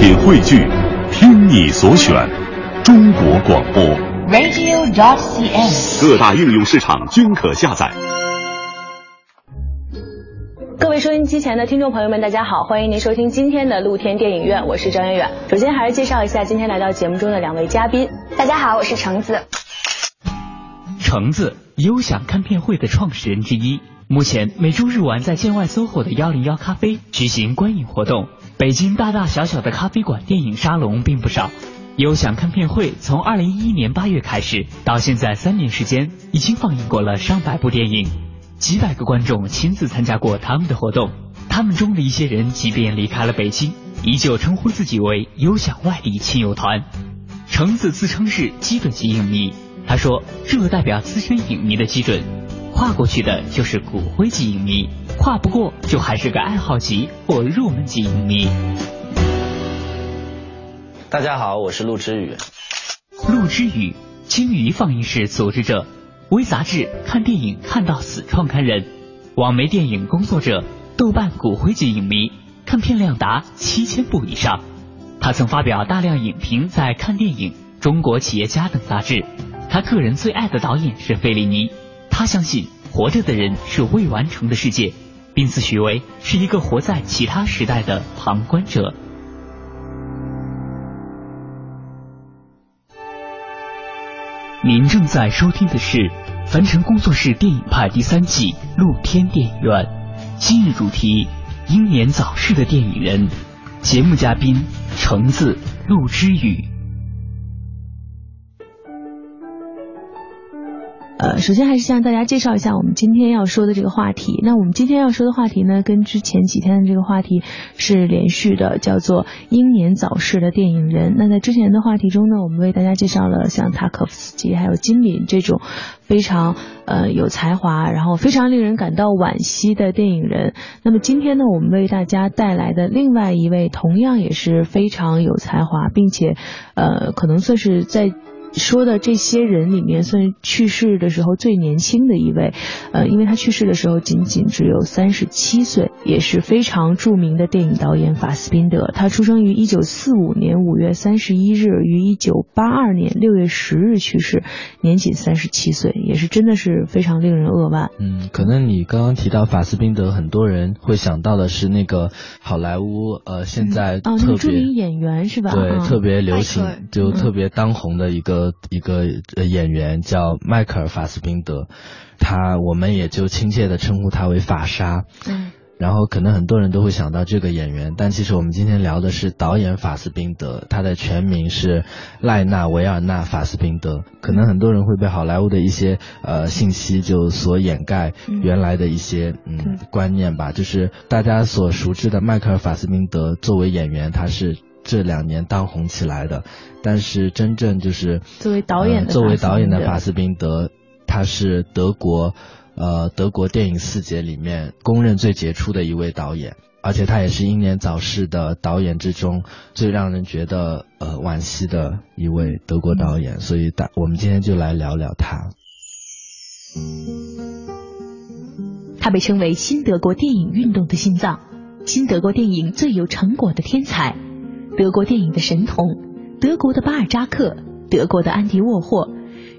品汇聚，听你所选，中国广播。radio.dot.cn，。各大应用市场均可下载。各位收音机前的听众朋友们，大家好，欢迎您收听今天的露天电影院，我是张远远。首先还是介绍一下今天来到节目中的两位嘉宾。大家好，我是橙子。橙子，优享看片会的创始人之一。目前每周日晚在建外 SOHO 的幺零幺咖啡举行观影活动。北京大大小小的咖啡馆电影沙龙并不少。优享看片会从二零一一年八月开始，到现在三年时间，已经放映过了上百部电影，几百个观众亲自参加过他们的活动。他们中的一些人，即便离开了北京，依旧称呼自己为优享外地亲友团。橙子自称是基准级影迷，他说这代表资深影迷的基准，跨过去的就是骨灰级影迷，跨不过就还是个爱好级或入门级影迷。大家好，我是陆之宇。陆之宇，鲸鱼放映室组织者，微杂志看电影看到死创刊人，网媒电影工作者，豆瓣骨灰级影迷，看片量达七千部以上。他曾发表大量影评在《看电影》《中国企业家》等杂志。他个人最爱的导演是费里尼。他相信活着的人是未完成的世界，并自诩为是一个活在其他时代的旁观者。您正在收听的是凡尘工作室电影派第三季露天电影院，今日主题：英年早逝的电影人。节目嘉宾：橙子、陆之宇。呃，首先还是向大家介绍一下我们今天要说的这个话题。那我们今天要说的话题呢，跟之前几天的这个话题是连续的，叫做英年早逝的电影人。那在之前的话题中呢，我们为大家介绍了像塔可夫斯基还有金敏这种非常呃有才华，然后非常令人感到惋惜的电影人。那么今天呢，我们为大家带来的另外一位同样也是非常有才华，并且呃可能算是在。说的这些人里面，算去世的时候最年轻的一位，呃，因为他去世的时候仅仅只有三十七岁，也是非常著名的电影导演法斯宾德。他出生于一九四五年五月三十一日，于一九八二年六月十日去世，年仅三十七岁，也是真的是非常令人扼腕。嗯，可能你刚刚提到法斯宾德，很多人会想到的是那个好莱坞，呃，现在哦，那特别、个著名演员是吧？对、嗯特别流行就特别当红的一个、一个呃演员叫迈克尔·法斯宾德，他我们也就亲切的称呼他为法沙。嗯然后可能很多人都会想到这个演员，但其实我们今天聊的是导演法斯宾德，他的全名是赖纳维尔纳法斯宾德。可能很多人会被好莱坞的一些呃信息就所掩盖嗯原来的一些嗯嗯观念吧，就是大家所熟知的迈克尔法斯宾德作为演员，他是这两年当红起来的，但是真正就是作为导演的呃作为导演的法法斯宾德，他是德国。呃，德国电影四杰里面公认最杰出的一位导演，而且他也是英年早逝的导演之中最让人觉得呃惋惜的一位德国导演，所以大我们今天就来聊聊他。他被称为新德国电影运动的心脏，新德国电影最有成果的天才，德国电影的神童，德国的巴尔扎克，德国的安迪沃霍，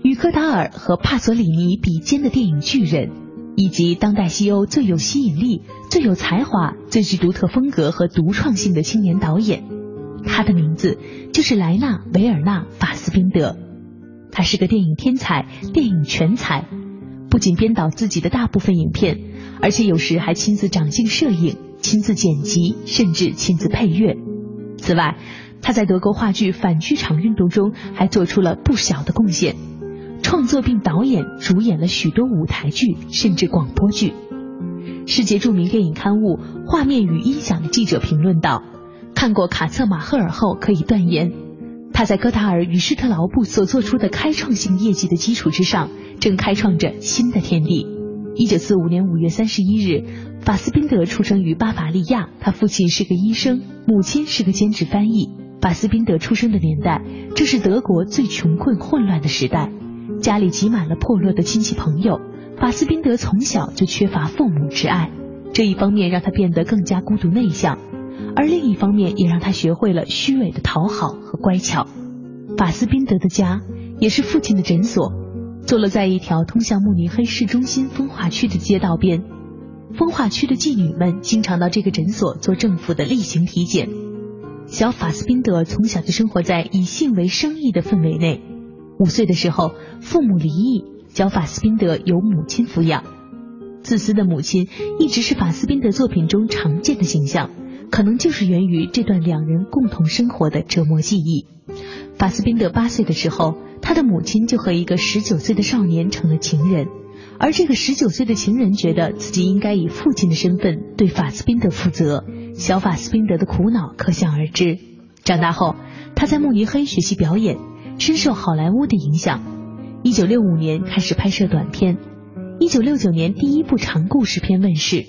与科达尔和帕索里尼比肩的电影巨人，以及当代西欧最有吸引力、最有才华、最具独特风格和独创性的青年导演。他的名字就是莱纳·维尔纳·法斯宾德。他是个电影天才、电影全才，不仅编导自己的大部分影片，而且有时还亲自掌镜摄影、亲自剪辑，甚至亲自配乐。此外，他在德国话剧反剧场运动中还做出了不小的贡献，创作并导演、主演了许多舞台剧，甚至广播剧。世界著名电影刊物《画面与音响》的记者评论道：“看过卡策马赫尔后，可以断言，他在戈达尔与施特劳布所做出的开创性业绩的基础之上，正开创着新的天地。”一九四五年五月三十一日，法斯宾德出生于巴伐利亚，他父亲是个医生，母亲是个兼职翻译。法斯宾德出生的年代，这是德国最穷困混乱的时代，家里挤满了破落的亲戚朋友。法斯宾德从小就缺乏父母之爱，这一方面让他变得更加孤独内向。而另一方面也让他学会了虚伪的讨好和乖巧。法斯宾德的家也是父亲的诊所，坐落在一条通向慕尼黑市中心风化区的街道边。风化区的妓女们经常到这个诊所做政府的例行体检。小法斯宾德从小就生活在以性为生意的氛围内。五岁的时候，父母离异，小法斯宾德由母亲抚养。自私的母亲一直是法斯宾德作品中常见的形象，可能就是源于这段两人共同生活的折磨记忆。法斯宾德八岁的时候，他的母亲就和一个十九岁的少年成了情人，而这个十九岁的情人觉得自己应该以父亲的身份对法斯宾德负责。小法斯宾德的苦恼可想而知。长大后，他在慕尼黑学习表演，深受好莱坞的影响。一九六五年开始拍摄短片，一九六九年第一部长故事片问世。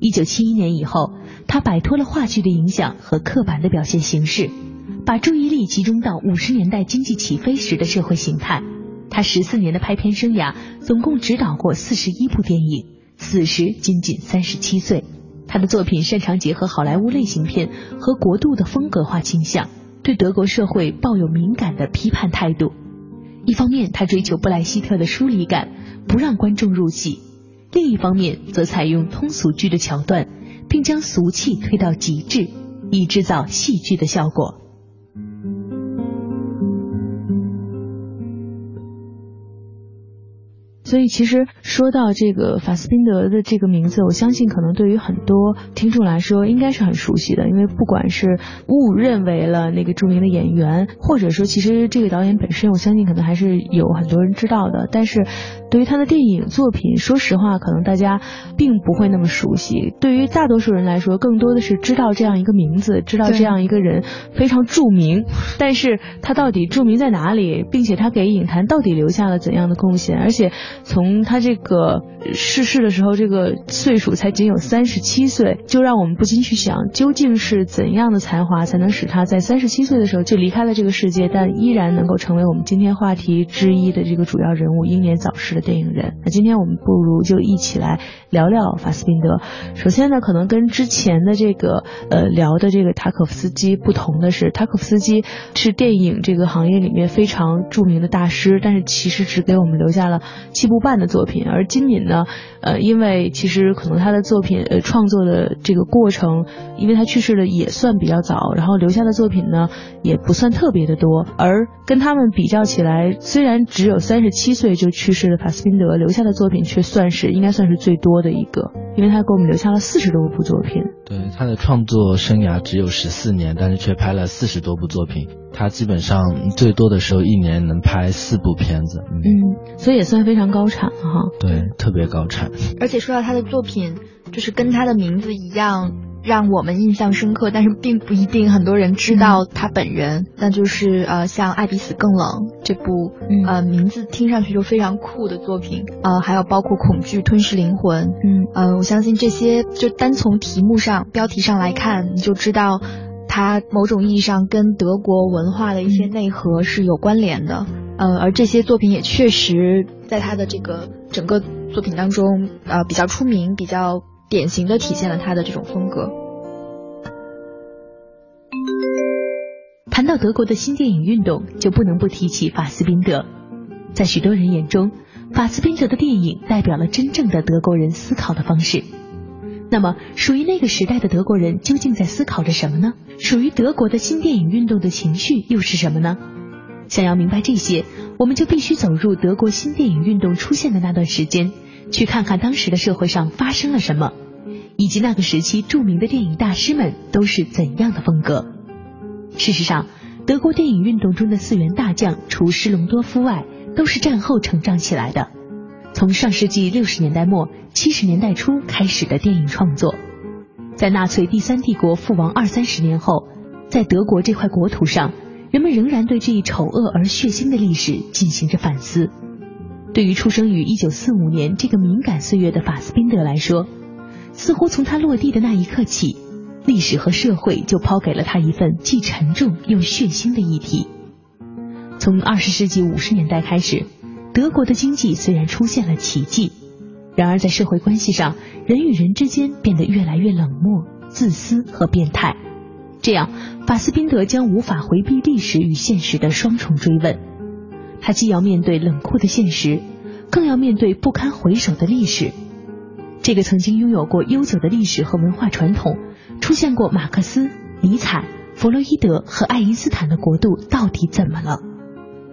一九七一年以后，他摆脱了话剧的影响和刻板的表现形式。把注意力集中到五十年代经济起飞时的社会形态。他十四年的拍片生涯，总共执导过四十一部电影，此时仅仅三十七岁。他的作品擅长结合好莱坞类型片和国度的风格化倾向，对德国社会抱有敏感的批判态度。一方面，他追求布莱希特的疏离感，不让观众入戏；另一方面，则采用通俗剧的桥段，并将俗气推到极致，以制造戏剧的效果。所以，其实说到这个法斯宾德的这个名字，我相信可能对于很多听众来说，应该是很熟悉的。因为不管是误认为了那个著名的演员，或者说其实这个导演本身，我相信可能还是有很多人知道的。但是，对于他的电影作品，说实话，可能大家并不会那么熟悉。对于大多数人来说，更多的是知道这样一个名字，知道这样一个人非常著名。但是他到底著名在哪里，并且他给影坛到底留下了怎样的贡献？而且。从他这个逝世的时候，这个岁数才仅有三十七岁，就让我们不禁去想，究竟是怎样的才华才能使他在三十七岁的时候就离开了这个世界，但依然能够成为我们今天话题之一的这个主要人物——英年早逝的电影人。那今天我们不如就一起来聊聊法斯宾德。首先呢，可能跟之前的这个呃聊的这个塔可夫斯基不同的是，塔可夫斯基是电影这个行业里面非常著名的大师，但是其实只给我们留下了七。部半的作品，而金敏呢，呃，因为其实可能他的作品呃创作的这个过程，因为他去世的也算比较早，然后留下的作品呢也不算特别的多，而跟他们比较起来，虽然只有三十七岁就去世的法斯宾德留下的作品却算是应该算是最多的一个，因为他给我们留下了四十多部作品。对，他的创作生涯只有十四年，但是却拍了四十多部作品。他基本上最多的时候一年能拍四部片子，嗯，所以也算非常高产了哈。对，特别高产。而且说到他的作品，就是跟他的名字一样，让我们印象深刻，但是并不一定很多人知道他本人。那就是呃，像《爱比死更冷》这部，呃，名字听上去就非常酷的作品，呃，还有包括《恐惧吞噬灵魂》，嗯，呃，我相信这些就单从题目上、标题上来看，你就知道。它某种意义上跟德国文化的一些内核是有关联的，呃，而这些作品也确实在他的这个整个作品当中，呃，比较出名，比较典型的体现了他的这种风格。谈到德国的新电影运动，就不能不提起法斯宾德。在许多人眼中，法斯宾德的电影代表了真正的德国人思考的方式。那么，属于那个时代的德国人究竟在思考着什么呢？属于德国的新电影运动的情绪又是什么呢？想要明白这些，我们就必须走入德国新电影运动出现的那段时间，去看看当时的社会上发生了什么，以及那个时期著名的电影大师们都是怎样的风格。事实上，德国电影运动中的四员大将，除施隆多夫外，都是战后成长起来的。从上世纪六十年代末、七十年代初开始的电影创作，在纳粹第三帝国覆亡二三十年后，在德国这块国土上，人们仍然对这一丑恶而血腥的历史进行着反思。对于出生于一九四五年这个敏感岁月的法斯宾德来说，似乎从他落地的那一刻起，历史和社会就抛给了他一份既沉重又血腥的议题。从二十世纪五十年代开始。德国的经济虽然出现了奇迹，然而在社会关系上，人与人之间变得越来越冷漠，自私和变态。这样，法斯宾德将无法回避历史与现实的双重追问。他既要面对冷酷的现实，更要面对不堪回首的历史。这个曾经拥有过悠久的历史和文化传统，出现过马克思、尼采、弗洛伊德和爱因斯坦的国度到底怎么了？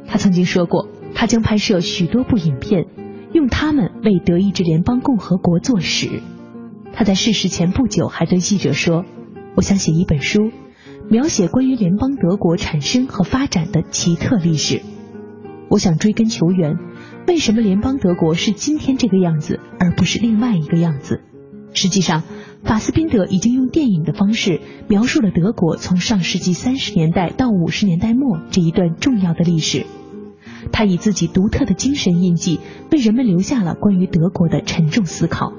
他曾经说过，他将拍摄许多部影片，用他们为德意志联邦共和国做史。他在逝世前不久还对记者说。我想写一本书，描写关于联邦德国产生和发展的奇特历史。我想追根求源，为什么联邦德国是今天这个样子，而不是另外一个样子？实际上，法斯宾德已经用电影的方式描述了德国从上世纪三十年代到五十年代末这一段重要的历史。他以自己独特的精神印记，为人们留下了关于德国的沉重思考，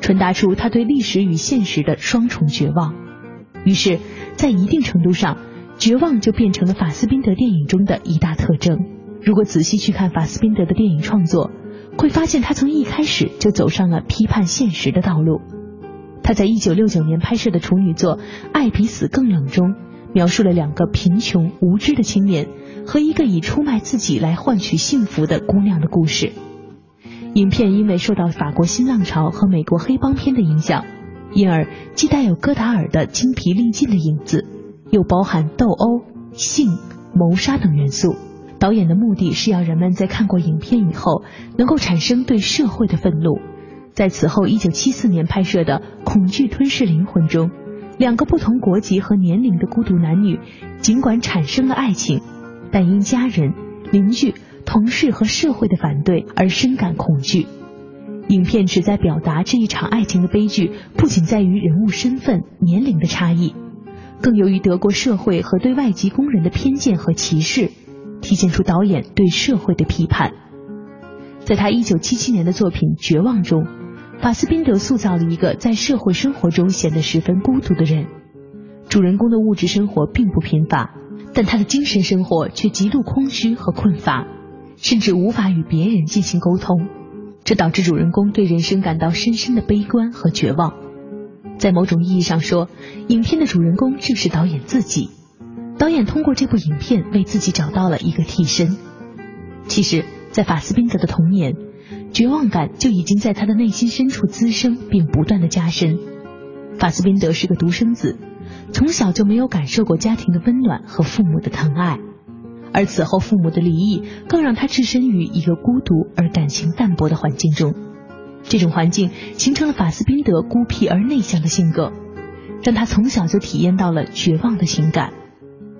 传达出他对历史与现实的双重绝望。于是，在一定程度上，绝望就变成了法斯宾德电影中的一大特征。如果仔细去看法斯宾德的电影创作，会发现他从一开始就走上了批判现实的道路。他在一九六九年拍摄的处女作《爱比死更冷》中，描述了两个贫穷无知的青年和一个以出卖自己来换取幸福的姑娘的故事。影片因为受到法国新浪潮和美国黑帮片的影响。因而既带有戈达尔的精疲力尽的影子，又包含斗殴、性、谋杀等元素。导演的目的是要人们在看过影片以后，能够产生对社会的愤怒。在此后1974年拍摄的《恐惧吞噬灵魂》中，两个不同国籍和年龄的孤独男女，尽管产生了爱情，但因家人、邻居、同事和社会的反对而深感恐惧。影片旨在表达这一场爱情的悲剧，不仅在于人物身份、年龄的差异，更由于德国社会和对外籍工人的偏见和歧视，体现出导演对社会的批判。在他1977年的作品《绝望》中，法斯宾德塑造了一个在社会生活中显得十分孤独的人。主人公的物质生活并不贫乏，但他的精神生活却极度空虚和困乏，甚至无法与别人进行沟通。这导致主人公对人生感到深深的悲观和绝望。在某种意义上说，影片的主人公正是导演自己。导演通过这部影片为自己找到了一个替身。其实，在法斯宾德的童年，绝望感就已经在他的内心深处滋生并不断的加深。法斯宾德是个独生子，从小就没有感受过家庭的温暖和父母的疼爱。而此后父母的离异，更让他置身于一个孤独而感情淡薄的环境中。这种环境形成了法斯宾德孤僻而内向的性格，让他从小就体验到了绝望的情感。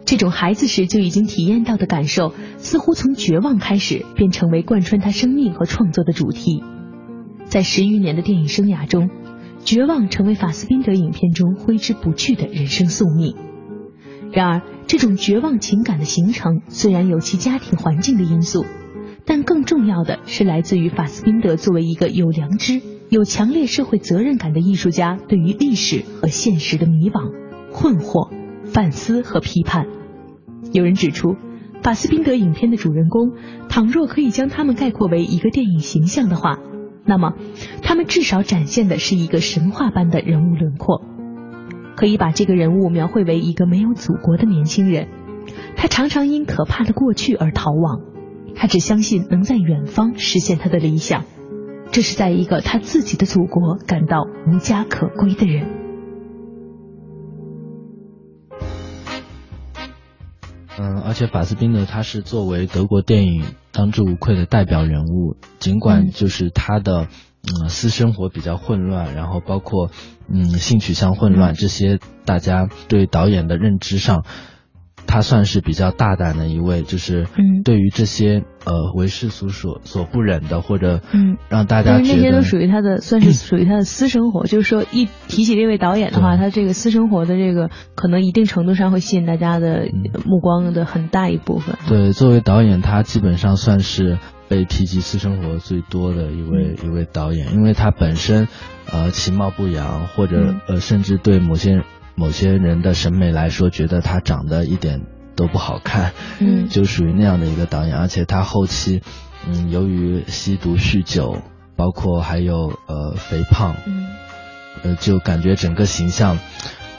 这种孩子时就已经体验到的感受，似乎从绝望开始便成为贯穿他生命和创作的主题。在十余年的电影生涯中，绝望成为法斯宾德影片中挥之不去的人生宿命。然而，这种绝望情感的形成虽然有其家庭环境的因素，但更重要的是来自于法斯宾德作为一个有良知、有强烈社会责任感的艺术家对于历史和现实的迷惘、困惑、反思和批判。有人指出，法斯宾德影片的主人公，倘若可以将他们概括为一个电影形象的话，那么他们至少展现的是一个神话般的人物轮廓。可以把这个人物描绘为一个没有祖国的年轻人，他常常因可怕的过去而逃亡，他只相信能在远方实现他的理想，这是在一个他自己的祖国感到无家可归的人。嗯，而且法斯宾德他是作为德国电影当之无愧的代表人物，尽管就是他的。嗯，私生活比较混乱，然后包括嗯性取向混乱这些，大家对导演的认知上，他算是比较大胆的一位，就是嗯对于这些呃为世俗所所不忍的，或者嗯让大家觉得那些都属于他的，算是属于他的私生活。就是说，一提起这位导演的话，他这个私生活的这个可能一定程度上会吸引大家的目光的很大一部分。对，作为导演，他基本上算是。被提及私生活最多的一位一位导演，因为他本身，呃，其貌不扬，或者呃，甚至对某些某些人的审美来说，觉得他长得一点都不好看，嗯，就属于那样的一个导演。而且他后期，嗯，由于吸毒酗酒，包括还有呃肥胖，嗯，呃，就感觉整个形象，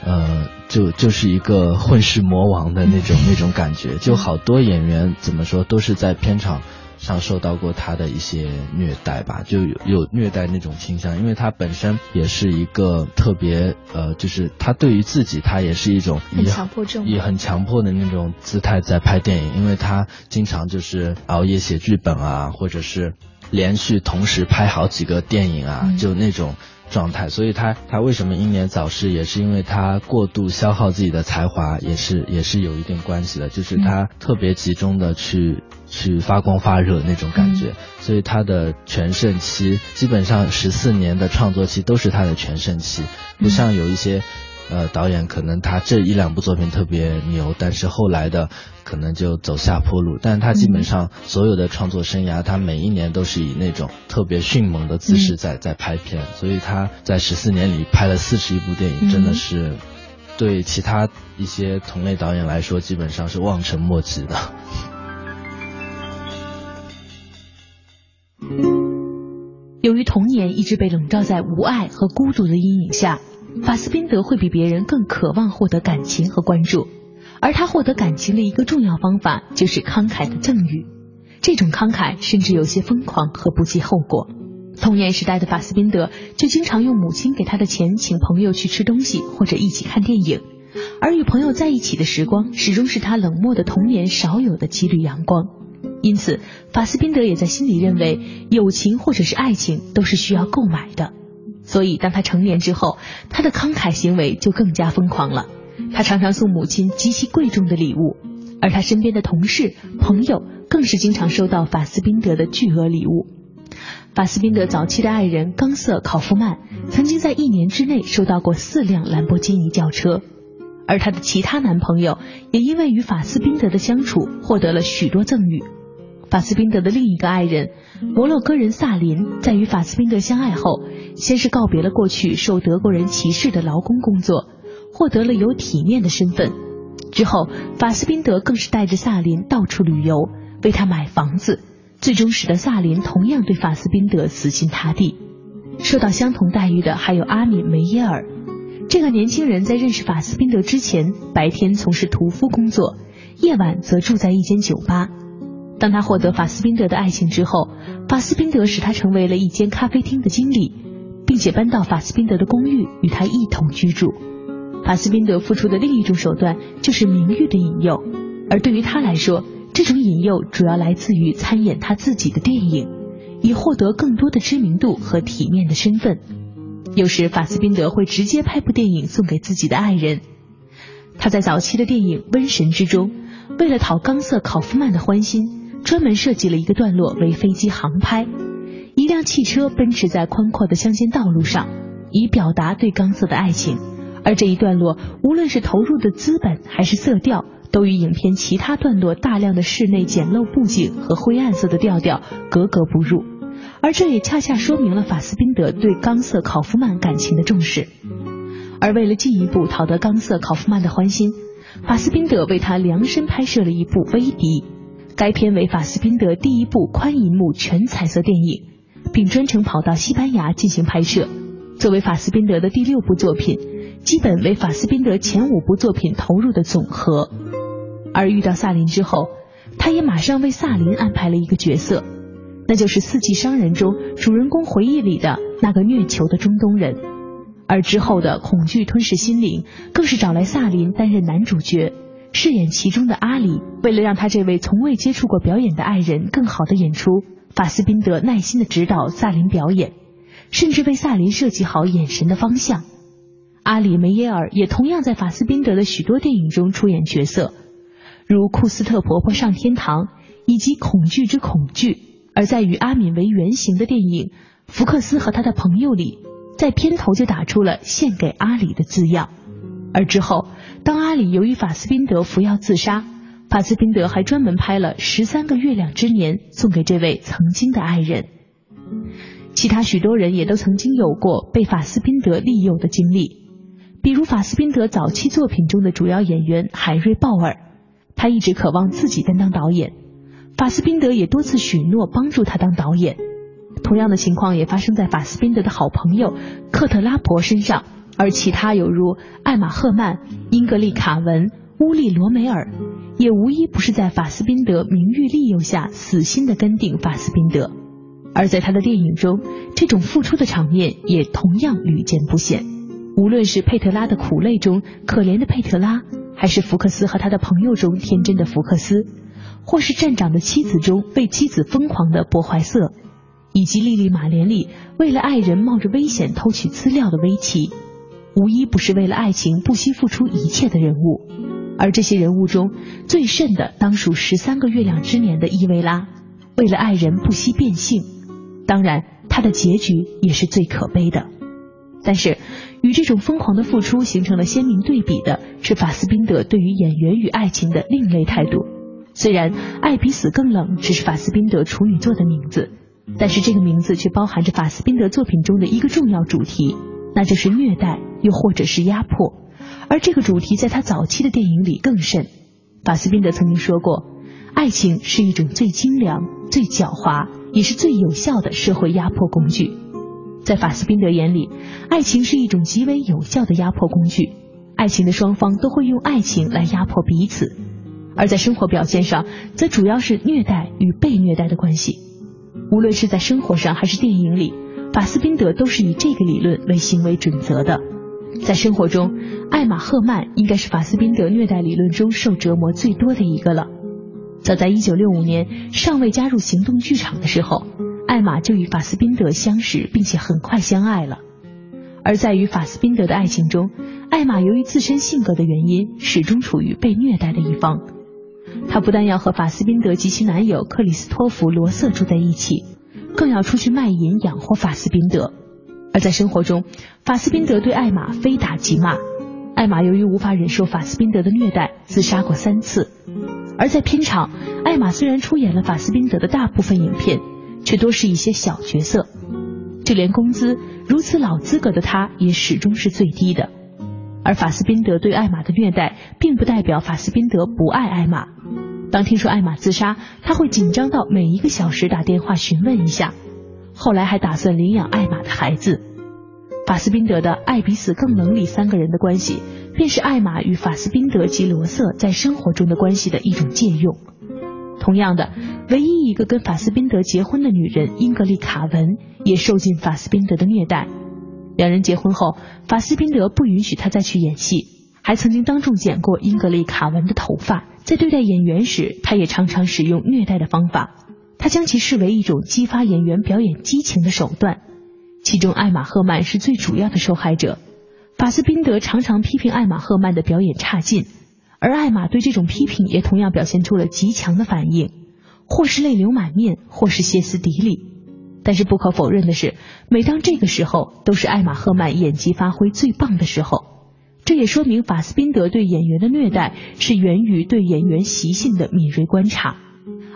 呃，就就是一个混世魔王的那种 那种感觉，就好多演员怎么说都是在片场。上受到过他的一些虐待吧，就有有虐待那种倾向，因为他本身也是一个特别呃，就是他对于自己他也是一种以强迫症，以很强迫的那种姿态在拍电影，因为他经常就是熬夜写剧本啊，或者是连续同时拍好几个电影啊，就那种。状态，所以他他为什么英年早逝，也是因为他过度消耗自己的才华，也是也是有一定关系的。就是他特别集中的去去发光发热那种感觉，所以他的全盛期基本上十四年的创作期都是他的全盛期，不像有一些。呃，导演可能他这一两部作品特别牛，但是后来的可能就走下坡路。但他基本上所有的创作生涯，他每一年都是以那种特别迅猛的姿势在在拍片，所以他在十四年里拍了四十一部电影，真的是对其他一些同类导演来说，基本上是望尘莫及的。由于童年一直被笼罩在无爱和孤独的阴影下。法斯宾德会比别人更渴望获得感情和关注，而他获得感情的一个重要方法就是慷慨的赠予。这种慷慨甚至有些疯狂和不计后果。童年时代的法斯宾德就经常用母亲给他的钱请朋友去吃东西或者一起看电影，而与朋友在一起的时光始终是他冷漠的童年少有的几缕阳光。因此，法斯宾德也在心里认为，友情或者是爱情都是需要购买的。所以，当他成年之后，他的慷慨行为就更加疯狂了。他常常送母亲极其贵重的礼物，而他身边的同事、朋友更是经常收到法斯宾德的巨额礼物。法斯宾德早期的爱人冈瑟·考夫曼曾经在一年之内收到过四辆兰博基尼轿车，而他的其他男朋友也因为与法斯宾德的相处获得了许多赠与。法斯宾德的另一个爱人摩洛哥人萨林，在与法斯宾德相爱后，先是告别了过去受德国人歧视的劳工工作，获得了有体面的身份。之后，法斯宾德更是带着萨林到处旅游，为他买房子，最终使得萨林同样对法斯宾德死心塌地。受到相同待遇的还有阿米梅耶尔，这个年轻人在认识法斯宾德之前，白天从事屠夫工作，夜晚则住在一间酒吧。当他获得法斯宾德的爱情之后，法斯宾德使他成为了一间咖啡厅的经理，并且搬到法斯宾德的公寓与他一同居住。法斯宾德付出的另一种手段就是名誉的引诱，而对于他来说，这种引诱主要来自于参演他自己的电影，以获得更多的知名度和体面的身份。有时法斯宾德会直接拍部电影送给自己的爱人。他在早期的电影《瘟神》之中，为了讨冈瑟·考夫曼的欢心。专门设计了一个段落为飞机航拍，一辆汽车奔驰在宽阔的乡间道路上，以表达对冈瑟的爱情。而这一段落，无论是投入的资本还是色调，都与影片其他段落大量的室内简陋布景和灰暗色的调调格格不入。而这也恰恰说明了法斯宾德对冈瑟考夫曼感情的重视。而为了进一步讨得冈瑟考夫曼的欢心，法斯宾德为他量身拍摄了一部《威迪》。该片为法斯宾德第一部宽银幕全彩色电影，并专程跑到西班牙进行拍摄。作为法斯宾德的第六部作品，基本为法斯宾德前五部作品投入的总和。而遇到萨林之后，他也马上为萨林安排了一个角色，那就是《四季商人》中主人公回忆里的那个虐囚的中东人。而之后的《恐惧吞噬心灵》更是找来萨林担任男主角。饰演其中的阿里，为了让他这位从未接触过表演的爱人更好的演出，法斯宾德耐心的指导萨林表演，甚至为萨林设计好眼神的方向。阿里梅耶尔也同样在法斯宾德的许多电影中出演角色，如《库斯特婆婆上天堂》以及《恐惧之恐惧》。而在与阿敏为原型的电影《福克斯和他的朋友》里，在片头就打出了献给阿里的字样。而之后，当阿里由于法斯宾德服药自杀，法斯宾德还专门拍了《十三个月亮之年》送给这位曾经的爱人。其他许多人也都曾经有过被法斯宾德利诱的经历，比如法斯宾德早期作品中的主要演员海瑞·鲍尔，他一直渴望自己担当导演，法斯宾德也多次许诺帮助他当导演。同样的情况也发生在法斯宾德的好朋友克特拉伯身上，而其他有如艾玛赫曼、英格丽卡文、乌利罗梅尔，也无一不是在法斯宾德名誉利诱下死心的跟定法斯宾德。而在他的电影中，这种付出的场面也同样屡见不鲜。无论是佩特拉的苦泪中可怜的佩特拉，还是福克斯和他的朋友中天真的福克斯，或是站长的妻子中为妻子疯狂的博怀瑟。以及莉莉马莲里为了爱人冒着危险偷取资料的危奇，无一不是为了爱情不惜付出一切的人物。而这些人物中最甚的，当属十三个月亮之年的伊维拉，为了爱人不惜变性。当然，他的结局也是最可悲的。但是，与这种疯狂的付出形成了鲜明对比的是法斯宾德对于演员与爱情的另类态度。虽然《爱比死更冷》只是法斯宾德处女作的名字。但是这个名字却包含着法斯宾德作品中的一个重要主题，那就是虐待，又或者是压迫。而这个主题在他早期的电影里更甚。法斯宾德曾经说过，爱情是一种最精良、最狡猾，也是最有效的社会压迫工具。在法斯宾德眼里，爱情是一种极为有效的压迫工具。爱情的双方都会用爱情来压迫彼此，而在生活表现上，则主要是虐待与被虐待的关系。无论是在生活上还是电影里，法斯宾德都是以这个理论为行为准则的。在生活中，艾玛赫曼应该是法斯宾德虐待理论中受折磨最多的一个了。早在1965年尚未加入行动剧场的时候，艾玛就与法斯宾德相识，并且很快相爱了。而在与法斯宾德的爱情中，艾玛由于自身性格的原因，始终处于被虐待的一方。她不但要和法斯宾德及其男友克里斯托弗·罗瑟住在一起，更要出去卖淫养活法斯宾德。而在生活中，法斯宾德对艾玛非打即骂。艾玛由于无法忍受法斯宾德的虐待，自杀过三次。而在片场，艾玛虽然出演了法斯宾德的大部分影片，却多是一些小角色。就连工资如此老资格的他，也始终是最低的。而法斯宾德对艾玛的虐待，并不代表法斯宾德不爱艾玛。当听说艾玛自杀，他会紧张到每一个小时打电话询问一下。后来还打算领养艾玛的孩子。法斯宾德的《爱比死更能》理三个人的关系，便是艾玛与法斯宾德及罗瑟在生活中的关系的一种借用。同样的，唯一一个跟法斯宾德结婚的女人英格丽卡文，也受尽法斯宾德的虐待。两人结婚后，法斯宾德不允许他再去演戏，还曾经当众剪过英格丽卡文的头发。在对待演员时，他也常常使用虐待的方法。他将其视为一种激发演员表演激情的手段。其中，艾玛赫曼是最主要的受害者。法斯宾德常常批评艾玛赫曼的表演差劲，而艾玛对这种批评也同样表现出了极强的反应，或是泪流满面，或是歇斯底里。但是不可否认的是，每当这个时候，都是艾玛赫曼演技发挥最棒的时候。这也说明法斯宾德对演员的虐待是源于对演员习性的敏锐观察，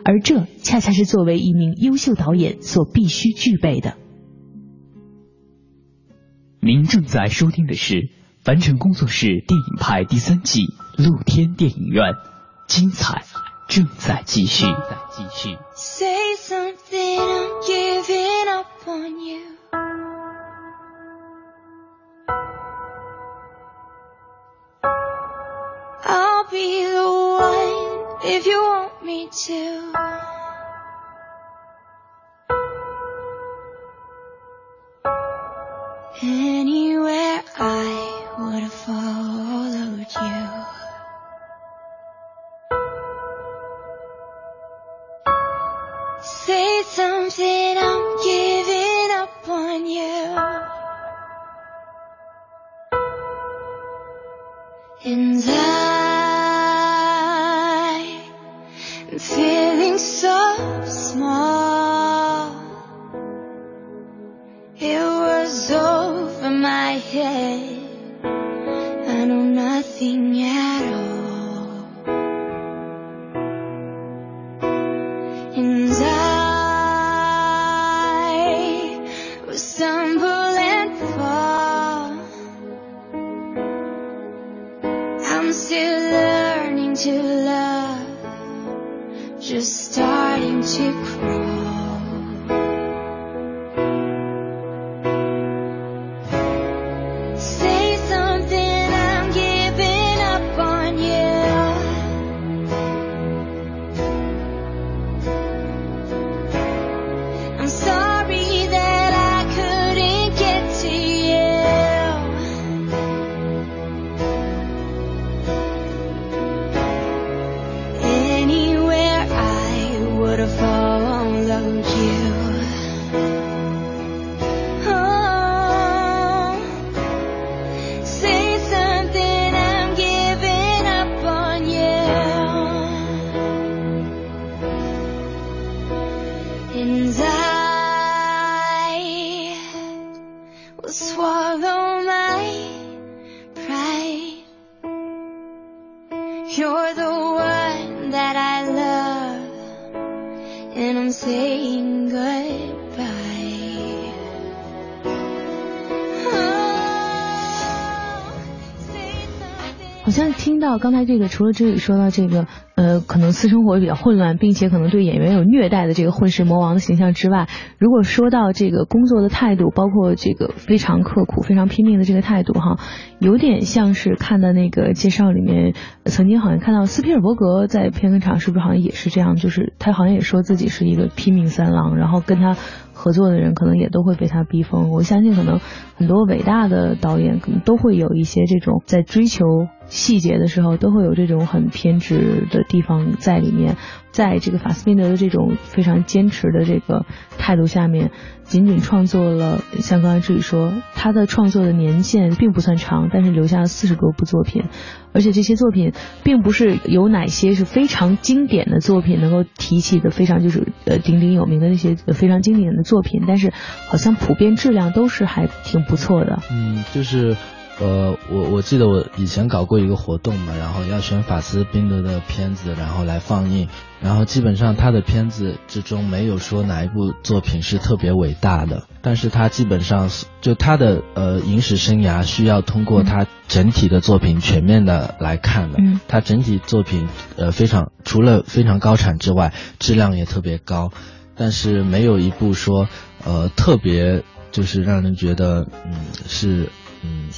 而这恰恰是作为一名优秀导演所必须具备的。您正在收听的是凡尘工作室电影派第三季露天电影院，精彩正在继续。在继续。be the one if you want me to. Anywhere 好像听到刚才这个，除了这里说到这个，呃，可能私生活比较混乱，并且可能对演员有虐待的这个混世魔王的形象之外，如果说到这个工作的态度，包括这个非常刻苦、非常拼命的这个态度，哈，有点像是看的那个介绍里面，曾经好像看到斯皮尔伯格在片场是不是好像也是这样，就是他好像也说自己是一个拼命三郎，然后跟他。合作的人可能也都会被他逼疯。我相信，可能很多伟大的导演可能都会有一些这种在追求细节的时候，都会有这种很偏执的地方在里面。在这个法斯宾德的这种非常坚持的这个态度下面，仅仅创作了，像刚才志宇说，他的创作的年限并不算长，但是留下了四十多部作品，而且这些作品并不是有哪些是非常经典的作品能够提起的，非常就是呃鼎鼎有名的那些非常经典的作品，但是好像普遍质量都是还挺不错的。嗯，就是。呃，我我记得我以前搞过一个活动嘛，然后要选法斯宾德的片子，然后来放映，然后基本上他的片子之中没有说哪一部作品是特别伟大的，但是他基本上就他的呃影史生涯需要通过他整体的作品全面的来看的，嗯他整体作品呃非常除了非常高产之外，质量也特别高，但是没有一部说呃特别就是让人觉得嗯是。嗯。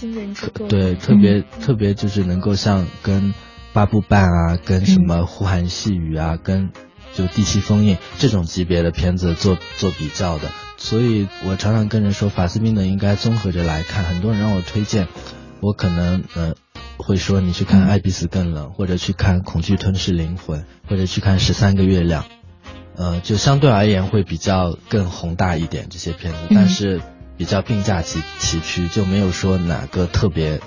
对，特别、特别就是能够像跟八部半啊，跟什么呼喊细雨啊，跟就地气封印这种级别的片子做做比较的，所以我常常跟人说，法斯宾德应该综合着来看。很多人让我推荐，我可能呃会说你去看《爱比死更冷》，或者去看《恐惧吞噬灵魂》，或者去看《十三个月亮》，呃，就相对而言会比较更宏大一点这些片子，但是。比较并驾齐齐驱，就没有说哪个特别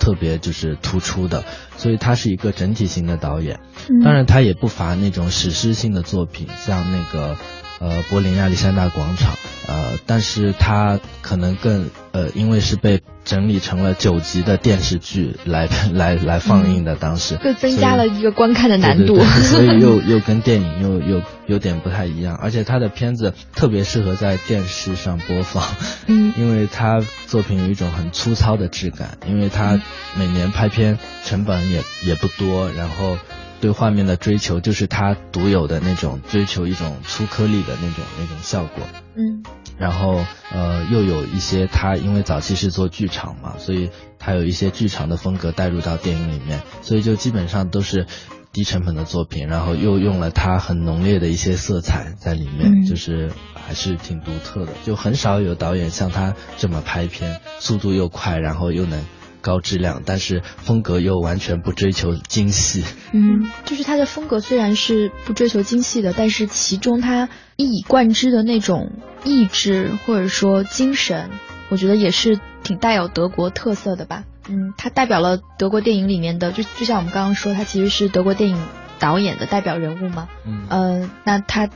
特别就是突出的，所以他是一个整体型的导演。当然，他也不乏那种史诗性的作品，像那个呃柏林亚历山大广场，呃，但是他可能更呃，因为是被整理成了九集的电视剧来来来放映的，当时。更增加了一个观看的难度，所以又又跟电影又又有点不太一样，而且他的片子特别适合在电视上播放，嗯，因为他作品有一种很粗糙的质感，因为他每年拍片成本也也不多，然后对画面的追求就是他独有的那种追求一种粗颗粒的那种那种效果，嗯。然后呃又有一些他因为早期是做剧场嘛，所以他有一些剧场的风格带入到电影里面，所以就基本上都是低成本的作品，然后又用了他很浓烈的一些色彩在里面，嗯就是还是挺独特的，就很少有导演像他这么拍片，速度又快，然后又能高质量，但是风格又完全不追求精细。嗯就是他的风格虽然是不追求精细的，但是其中他一以贯之的那种意志或者说精神，我觉得也是挺带有德国特色的吧。嗯，他代表了德国电影里面的，就就像我们刚刚说，他其实是德国电影导演的代表人物嘛。嗯呃，那他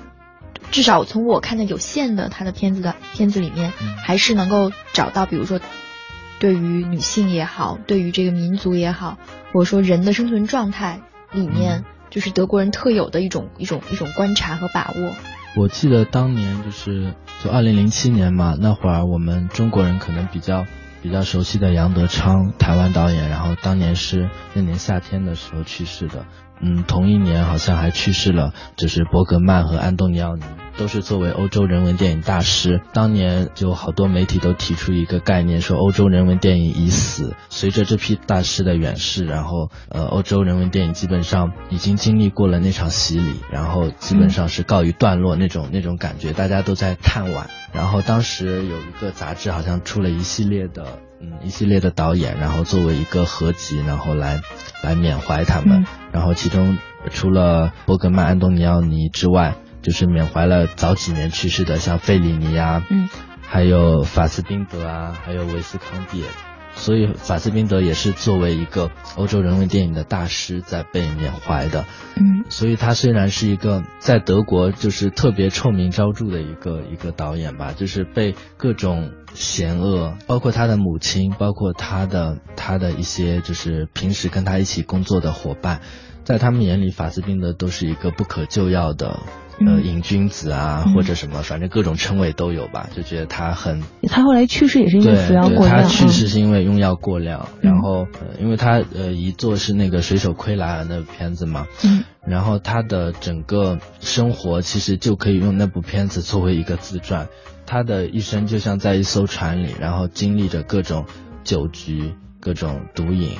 至少从我看的有限的他的片子的片子里面，嗯还是能够找到，比如说对于女性也好，对于这个民族也好，或者说人的生存状态里面，就是德国人特有的一种一种一种观察和把握。我记得当年就是就二零零七年嘛，那会儿我们中国人可能比较比较熟悉的杨德昌，台湾导演，然后当年是那年夏天的时候去世的。嗯，同一年好像还去世了，就是伯格曼和安东尼奥尼，都是作为欧洲人文电影大师。当年就好多媒体都提出一个概念，说欧洲人文电影已死。随着这批大师的远逝，然后呃，欧洲人文电影基本上已经经历过了那场洗礼，然后基本上是告一段落那种那种感觉，大家都在叹惋。然后当时有一个杂志好像出了一系列的。嗯，一系列的导演，然后作为一个合集，然后来来缅怀他们。嗯然后其中除了伯格曼、安东尼奥尼之外，就是缅怀了早几年去世的，像费里尼啊，嗯，还有法斯宾德啊，还有维斯康蒂。所以法斯宾德也是作为一个欧洲人文电影的大师在被缅怀的。嗯所以他虽然是一个在德国就是特别臭名昭著的一个一个导演吧，就是被各种险恶，包括他的母亲，包括他的他的一些就是平时跟他一起工作的伙伴，在他们眼里，法斯宾德都是一个不可救药的。呃，瘾君子啊，或者什么，反正各种称谓都有吧。就觉得他很，他后来去世也是因为服药过量。他去世是因为用药过量，然后因为他呃一做是那个水手奎莱尔那部片子嘛，嗯，然后他的整个生活其实就可以用那部片子作为一个自传。他的一生就像在一艘船里，然后经历着各种酒局、各种毒瘾。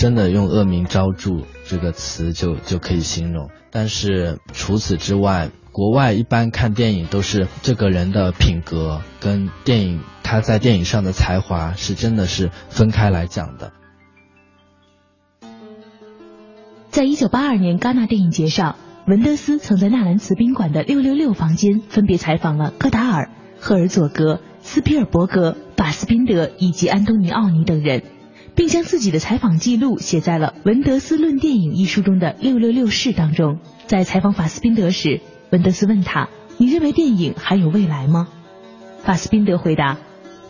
真的用“恶名昭著”这个词就就可以形容，但是除此之外，国外一般看电影都是这个人的品格跟电影他在电影上的才华是真的是分开来讲的。在一九八二年戛纳电影节上，文德斯曾在纳兰茨宾馆的六六六房间分别采访了戈达尔、赫尔佐格、斯皮尔伯格、法斯宾德以及安东尼奥尼等人。并将自己的采访记录写在了《文德斯论电影》一书中的六六六式当中。在采访法斯宾德时，文德斯问他：“你认为电影还有未来吗？”法斯宾德回答：“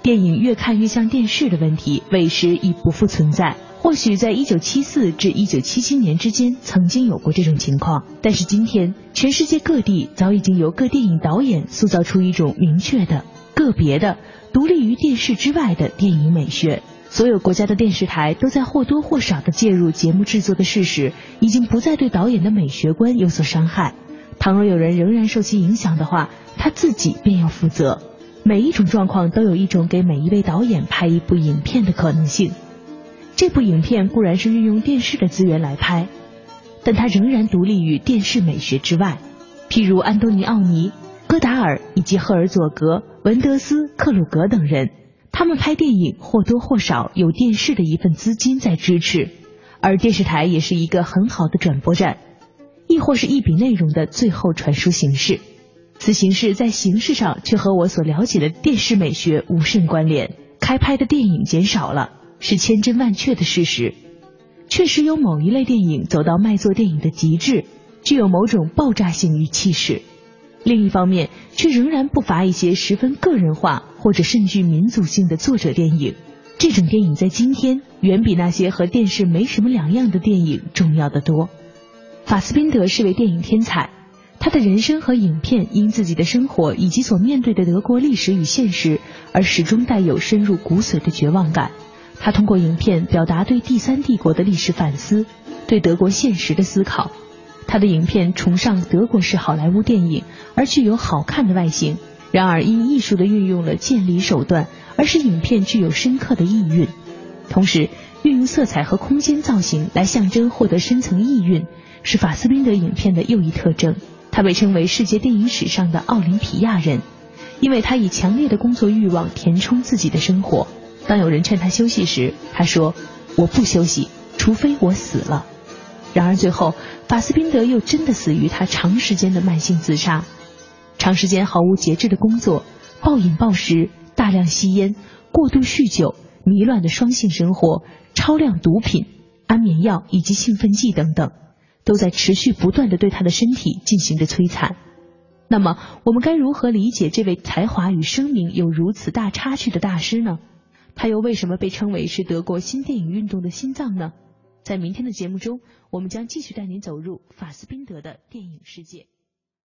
电影越看越像电视的问题，为时已不复存在。或许在1974至1977年之间曾经有过这种情况，但是今天全世界各地早已经由各电影导演塑造出一种明确的、个别的、独立于电视之外的电影美学。”所有国家的电视台都在或多或少的介入节目制作的事实，已经不再对导演的美学观有所伤害。倘若有人仍然受其影响的话，他自己便要负责。每一种状况都有一种给每一位导演拍一部影片的可能性。这部影片固然是运用电视的资源来拍，但它仍然独立于电视美学之外。譬如安东尼奥尼、戈达尔以及赫尔佐格、文德斯、克鲁格等人。他们拍电影或多或少有电视的一份资金在支持，而电视台也是一个很好的转播站，亦或是一笔内容的最后传输形式。此形式在形式上却和我所了解的电视美学无甚关联。开拍的电影减少了，是千真万确的事实。确实有某一类电影走到卖座电影的极致，具有某种爆炸性与气势。另一方面，却仍然不乏一些十分个人化或者甚具民族性的作者电影。这种电影在今天远比那些和电视没什么两样的电影重要的多。法斯宾德是位电影天才，他的人生和影片因自己的生活以及所面对的德国历史与现实而始终带有深入骨髓的绝望感。他通过影片表达对第三帝国的历史反思，对德国现实的思考。他的影片崇尚德国式好莱坞电影，而具有好看的外形。然而，因艺术的运用了建立手段，而使影片具有深刻的意蕴。同时，运用色彩和空间造型来象征获得深层意蕴，是法斯宾德影片的又一特征。他被称为世界电影史上的奥林匹亚人，因为他以强烈的工作欲望填充自己的生活。当有人劝他休息时，他说：“我不休息，除非我死了。”然而最后，法斯宾德又真的死于他长时间的慢性自杀。长时间毫无节制的工作、暴饮暴食、大量吸烟、过度酗酒、迷乱的双性生活、超量毒品、安眠药以及兴奋剂等等，都在持续不断的对他的身体进行着摧残。那么，我们该如何理解这位才华与声名有如此大差距的大师呢？他又为什么被称为是德国新电影运动的心脏呢？在明天的节目中，我们将继续带您走入法斯宾德的电影世界。